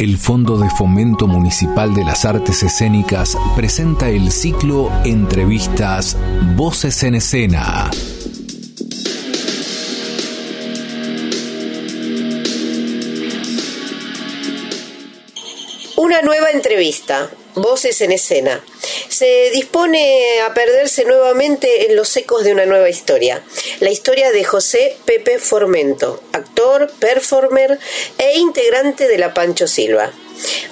El Fondo de Fomento Municipal de las Artes Escénicas presenta el ciclo Entrevistas Voces en Escena. Una nueva entrevista, Voces en Escena. Se dispone a perderse nuevamente en los ecos de una nueva historia. La historia de José Pepe Formento, actor, performer e integrante de la Pancho Silva.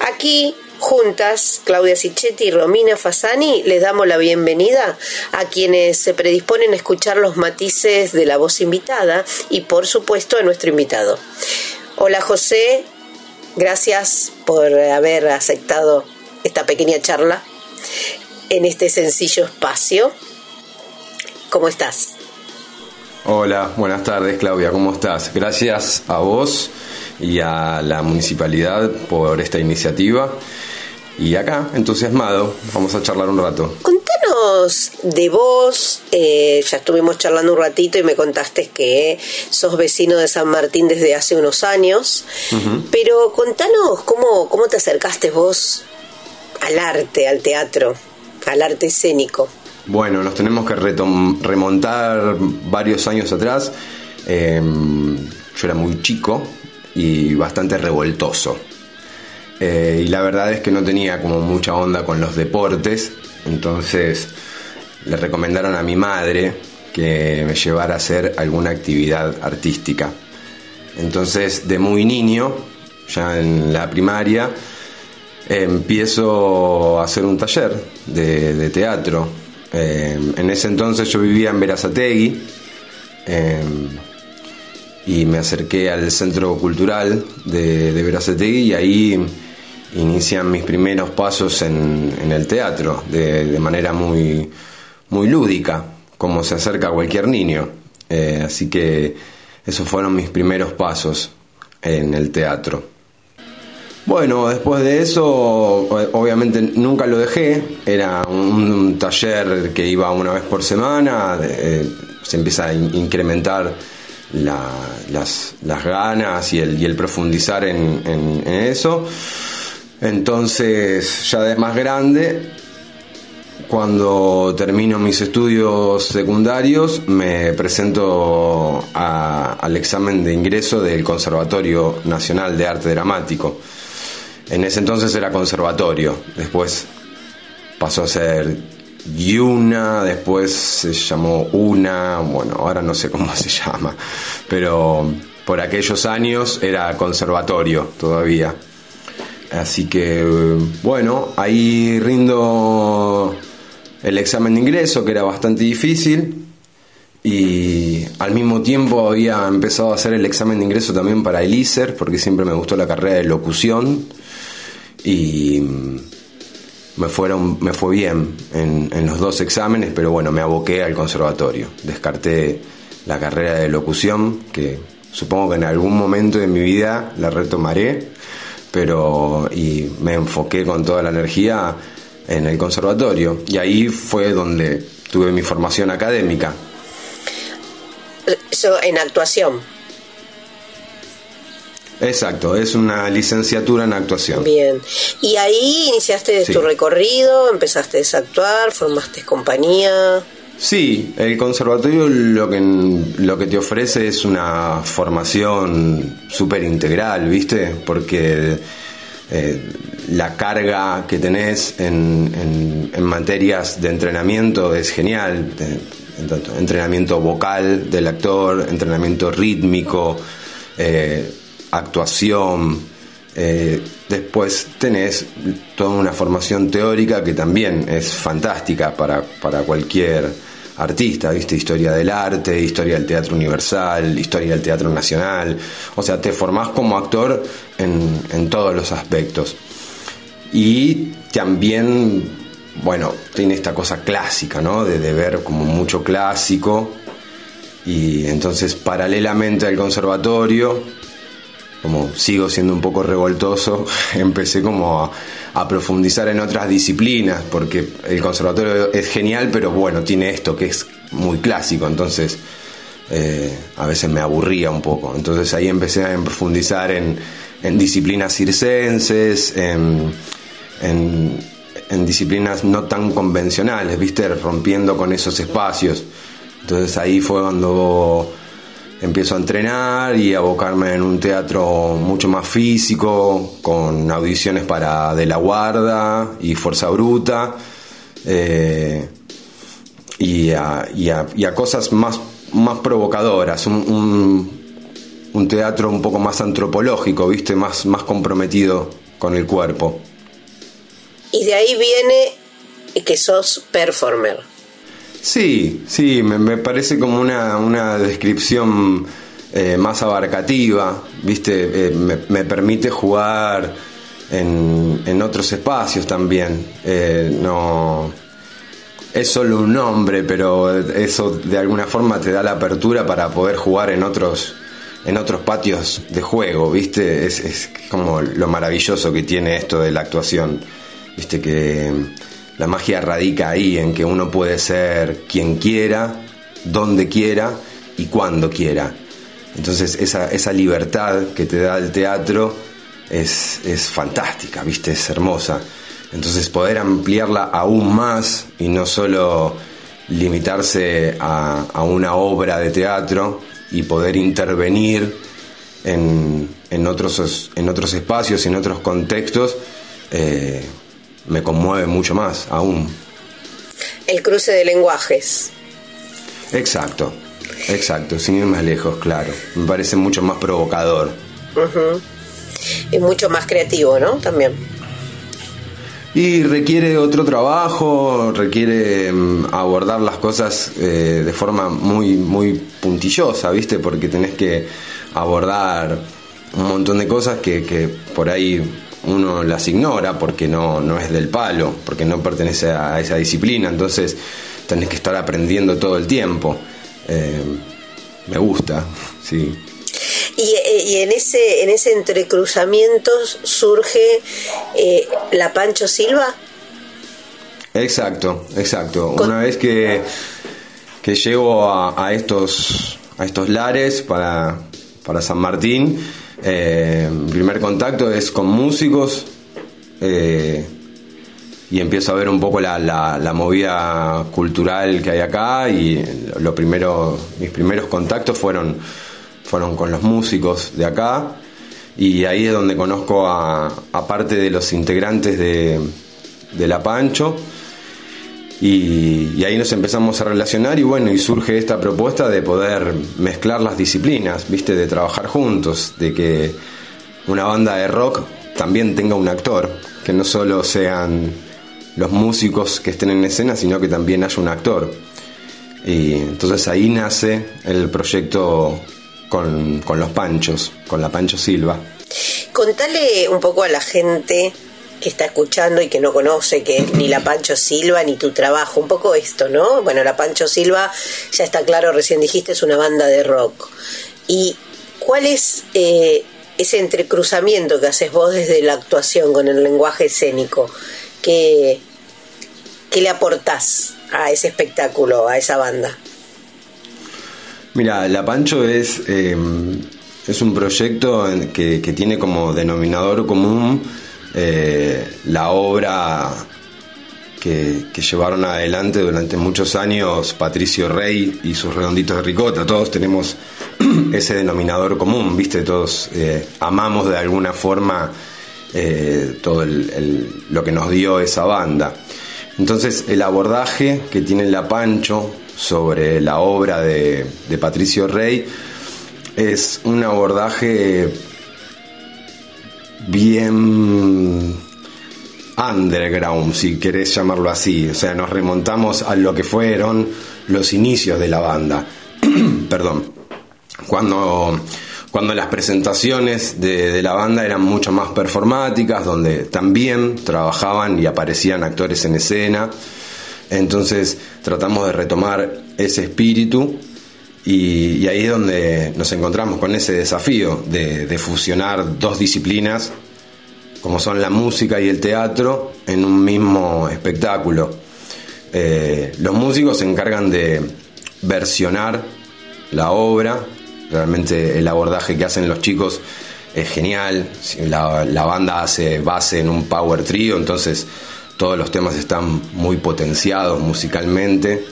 Aquí Juntas, Claudia Sichetti y Romina Fasani, les damos la bienvenida a quienes se predisponen a escuchar los matices de la voz invitada y por supuesto a nuestro invitado. Hola José, Gracias por haber aceptado esta pequeña charla en este sencillo espacio. ¿Cómo estás? Hola, buenas tardes Claudia, ¿cómo estás? Gracias a vos y a la municipalidad por esta iniciativa. Y acá, entusiasmado, vamos a charlar un rato de vos, eh, ya estuvimos charlando un ratito y me contaste que sos vecino de San Martín desde hace unos años, pero contanos cómo, cómo te acercaste vos al arte, al teatro, al arte escénico. Bueno, nos tenemos que remontar varios años atrás. Em, yo era muy chico y bastante revoltoso. Eh, y la verdad es que no tenía como mucha onda con los deportes entonces le recomendaron a mi madre que me llevara a hacer alguna actividad artística. Entonces, de muy niño, ya en la primaria, empiezo a hacer un taller de, teatro. Eh, en ese entonces yo vivía en Verazategui eh, y me acerqué al centro cultural de, de y ahí inician mis primeros pasos en, el teatro de, manera muy, muy lúdica, como se acerca a cualquier niño. Eh, así que esos fueron mis primeros pasos en el teatro. Bueno, después de eso, obviamente nunca lo dejé, era un, taller que iba una vez por semana, eh, se empieza a incrementar las, ganas y el, profundizar en eso. Entonces, ya de más grande, cuando termino mis estudios secundarios, me presento al examen de ingreso del Conservatorio Nacional de Arte Dramático. En ese entonces era conservatorio, después pasó a ser Yuna, después se llamó Una, bueno, ahora no sé cómo se llama, pero por aquellos años era conservatorio todavía. Así que, bueno, ahí rindo el examen de ingreso, que era bastante difícil. Y al mismo tiempo había empezado a hacer el examen de ingreso también para el ISER, porque siempre me gustó la carrera de locución. Y me, fueron, me fue bien en, en los dos exámenes, pero bueno, me aboqué al conservatorio. Descarté la carrera de locución, que supongo que en algún momento de mi vida la retomaré pero y me enfoqué con toda la energía en el conservatorio y ahí fue donde tuve mi formación académica. Eso en actuación. Exacto, es una licenciatura en actuación. Bien. Y ahí iniciaste tu recorrido, empezaste a actuar, formaste compañía. Sí, el conservatorio lo que, lo que te ofrece es una formación súper integral, ¿viste? Porque eh, la carga que tenés en, en, materias de entrenamiento es genial. entrenamiento vocal del actor, entrenamiento rítmico, eh, actuación. Eh, después tenés toda una formación teórica que también es fantástica para, para cualquier artista, ¿viste? Historia del arte, historia del teatro universal, historia del teatro nacional. O sea, te formás como actor en, todos los aspectos. Y también, bueno, tiene esta cosa clásica, ¿no? De, de ver como mucho clásico. Y entonces, paralelamente al conservatorio, como sigo siendo un poco revoltoso, empecé como a, profundizar en otras disciplinas, porque el conservatorio es genial, pero bueno, tiene esto que es muy clásico, entonces eh, a veces me aburría un poco. Entonces ahí empecé a profundizar en, en disciplinas circenses, en, en, disciplinas no tan convencionales, ¿viste? Rompiendo con esos espacios. Entonces ahí fue cuando empiezo a entrenar y a abocarme en un teatro mucho más físico, con audiciones para De la Guarda y Fuerza Bruta, eh, y, a, y, a, cosas más, más provocadoras, un, un, teatro un poco más antropológico, ¿viste? Más, más comprometido con el cuerpo. Y de ahí viene que sos performer. Sí, sí, me, parece como una, descripción eh, más abarcativa, ¿viste? Eh, me, permite jugar en, otros espacios también. Eh, no es solo un nombre, pero eso de alguna forma te da la apertura para poder jugar en otros en otros patios de juego, ¿viste? Es, es como lo maravilloso que tiene esto de la actuación, ¿viste? Que la magia radica ahí, en que uno puede ser quien quiera, donde quiera y cuando quiera. Entonces esa, esa libertad que te da el teatro es, es fantástica, ¿viste? Es hermosa. Entonces poder ampliarla aún más y no solo limitarse a, una obra de teatro y poder intervenir en, en, otros, en otros espacios, en otros contextos, eh, me conmueve mucho más aún. El cruce de lenguajes. Exacto, exacto, sin ir más lejos, claro. Me parece mucho más provocador. Y mucho más creativo, ¿no? También. Y requiere otro trabajo, requiere mm, abordar las cosas eh, de forma muy, muy puntillosa, ¿viste? Porque tenés que abordar un montón de cosas que, que por ahí uno las ignora porque no, no es del palo, porque no pertenece a esa disciplina, entonces tenés que estar aprendiendo todo el tiempo. Eh, me gusta, sí. Y, y, en ese en ese entrecruzamiento surge eh, la Pancho Silva. Exacto, exacto. Una vez que, que llego a, a, estos a estos lares para, para San Martín, eh, primer contacto es con músicos eh, y empiezo a ver un poco la, movida cultural que hay acá y lo primero, mis primeros contactos fueron, fueron con los músicos de acá y ahí es donde conozco a, parte de los integrantes de La Pancho y, ahí nos empezamos a relacionar y bueno, y surge esta propuesta de poder mezclar las disciplinas, viste, de trabajar juntos, de que una banda de rock también tenga un actor, que no solo sean los músicos que estén en escena, sino que también haya un actor. Y entonces ahí nace el proyecto con, con los Panchos, con la Pancho Silva. Contale un poco a la gente que está escuchando y que no conoce, que ni la Pancho Silva ni tu trabajo, un poco esto, ¿no? Bueno, la Pancho Silva, ya está claro, recién dijiste, es una banda de rock. ¿Y cuál es eh, ese entrecruzamiento que haces vos desde la actuación con el lenguaje escénico? ¿Qué, qué le aportás a ese espectáculo, a esa banda? Mira, La Pancho es, eh, es un proyecto que, que tiene como denominador común eh, la obra que, llevaron adelante durante muchos años Patricio Rey y sus redonditos de ricota. Todos tenemos ese denominador común, ¿viste? Todos eh, amamos de alguna forma eh, todo lo que nos dio esa banda. Entonces, el abordaje que tiene La Pancho sobre la obra de, de Patricio Rey es un abordaje bien underground, si querés llamarlo así. O sea, nos remontamos a lo que fueron los inicios de la banda. Perdón. Cuando, cuando las presentaciones de, la banda eran mucho más performáticas, donde también trabajaban y aparecían actores en escena. Entonces tratamos de retomar ese espíritu y, ahí es donde nos encontramos con ese desafío de, fusionar dos disciplinas, como son la música y el teatro, en un mismo espectáculo. Eh, los músicos se encargan de versionar la obra, realmente el abordaje que hacen los chicos es genial. La, banda hace base en un power trio, entonces todos los temas están muy potenciados musicalmente.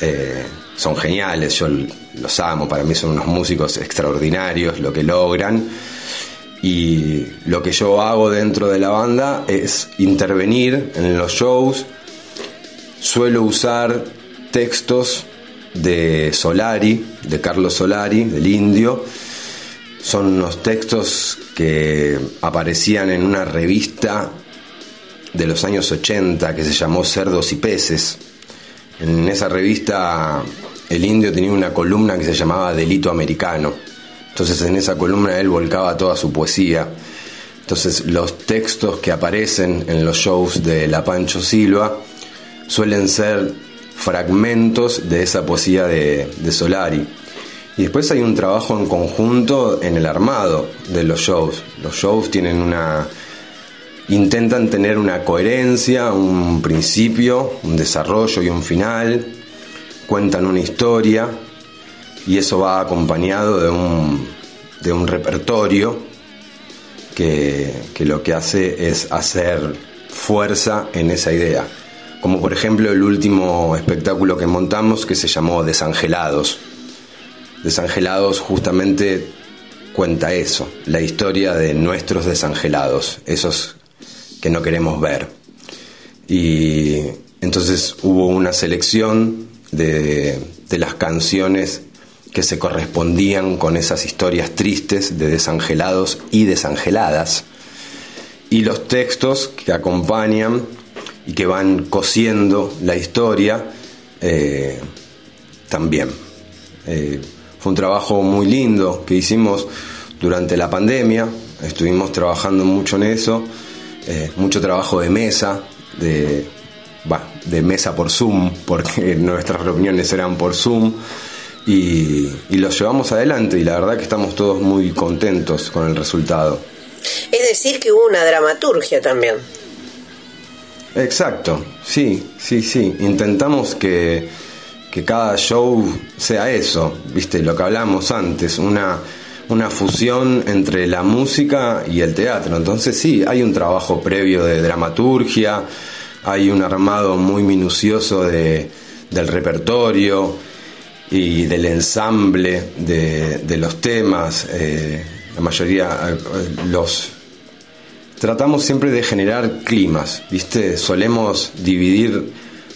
Eh, son geniales, yo los amo, para mí son unos músicos extraordinarios lo que logran. Y lo que yo hago dentro de la banda es intervenir en los shows. Suelo usar textos de Solari, de Carlos Solari, del indio. Son unos textos que aparecían en una revista de los años 80 que se llamó Cerdos y Peces. En esa revista el indio tenía una columna que se llamaba Delito Americano. Entonces en esa columna él volcaba toda su poesía. Entonces los textos que aparecen en los shows de La Pancho Silva suelen ser fragmentos de esa poesía de, de Solari. Y después hay un trabajo en conjunto en el armado de los shows. Los shows tienen una, intentan tener una coherencia, un principio, un desarrollo y un final, cuentan una historia y eso va acompañado de un, de un repertorio que, que lo que hace es hacer fuerza en esa idea. Como por ejemplo el último espectáculo que montamos que se llamó Desangelados. Desangelados justamente cuenta eso, la historia de nuestros desangelados, esos que no queremos ver. Y entonces hubo una selección de, las canciones que se correspondían con esas historias tristes de desangelados y desangeladas, y los textos que acompañan y que van cosiendo la historia eh, también. Eh, fue un trabajo muy lindo que hicimos durante la pandemia, estuvimos trabajando mucho en eso eh, mucho trabajo de mesa, de, de mesa por Zoom, porque nuestras reuniones eran por Zoom, y, y los llevamos adelante y la verdad que estamos todos muy contentos con el resultado. Es decir, que hubo una dramaturgia también. Exacto, sí, sí, sí. Intentamos que, que cada show sea eso, viste, lo que hablamos antes, una una fusión entre la música y el teatro. Entonces sí, hay un trabajo previo de dramaturgia, hay un armado muy minucioso de, del repertorio y del ensamble de, los temas. Eh, la mayoría, eh, los... Tratamos siempre de generar climas, ¿viste? Solemos dividir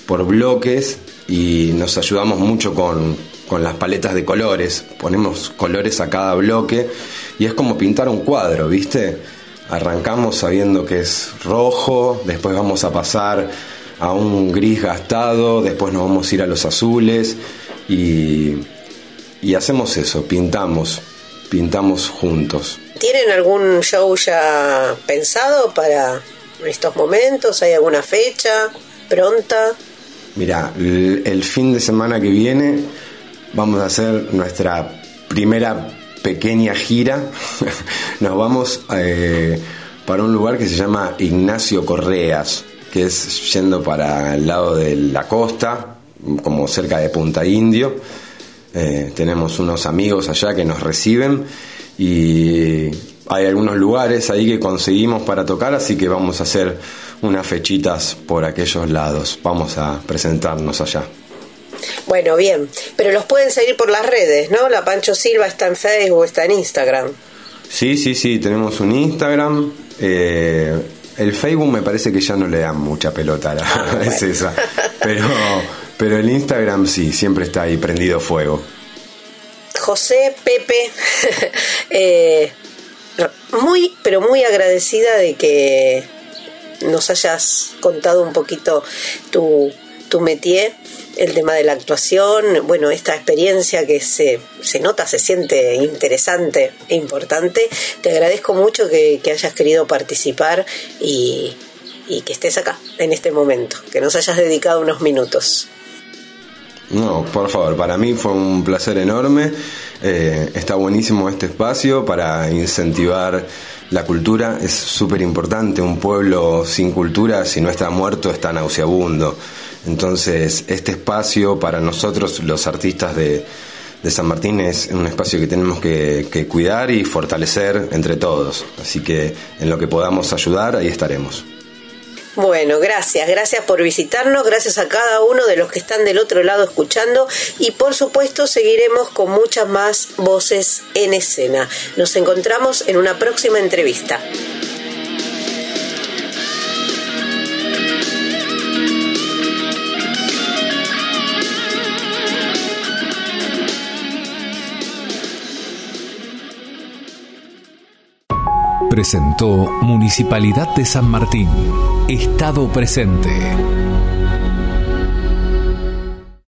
por bloques y nos ayudamos mucho con, con las paletas de colores, ponemos colores a cada bloque y es como pintar un cuadro, ¿viste? Arrancamos sabiendo que es rojo, después vamos a pasar a un gris gastado, después nos vamos a ir a los azules y, y hacemos eso, pintamos, pintamos juntos. ¿Tienen algún show ya pensado para estos momentos? ¿Hay alguna fecha pronta? Mira, el fin de semana que viene vamos a hacer nuestra primera pequeña gira. Nos vamos eh, para un lugar que se llama Ignacio Correas, que es yendo para el lado de la costa, como cerca de Punta Indio. Eh, tenemos unos amigos allá que nos reciben y hay algunos lugares ahí que conseguimos para tocar, así que vamos a hacer unas fechitas por aquellos lados. Vamos a presentarnos allá. Bueno, bien, pero los pueden seguir por las redes, ¿no? La Pancho Silva está en Facebook, está en Instagram. Sí, sí, sí, tenemos un Instagram. Eh, el Facebook me parece que ya no le dan mucha pelota, ah, es esa. Pero, pero el Instagram sí, siempre está ahí prendido fuego. José, Pepe, eh, muy, pero muy agradecida de que nos hayas contado un poquito tu, tu métier el tema de la actuación, bueno, esta experiencia que se, se nota, se siente interesante e importante. Te agradezco mucho que, hayas querido participar y, que estés acá en este momento, que nos hayas dedicado unos minutos. No, por favor, para mí fue un placer enorme. Eh, está buenísimo este espacio para incentivar la cultura. Es súper importante. Un pueblo sin cultura, si no está muerto, está nauseabundo. Entonces, este espacio para nosotros, los artistas de, San Martín es un espacio que tenemos que cuidar y fortalecer entre todos. Así que en lo que podamos ayudar, ahí estaremos. Bueno, gracias, gracias por visitarnos, gracias a cada uno de los que están del otro lado escuchando y por supuesto seguiremos con muchas más voces en escena. Nos encontramos en una próxima entrevista. Presentó Municipalidad de San Martín. Estado presente.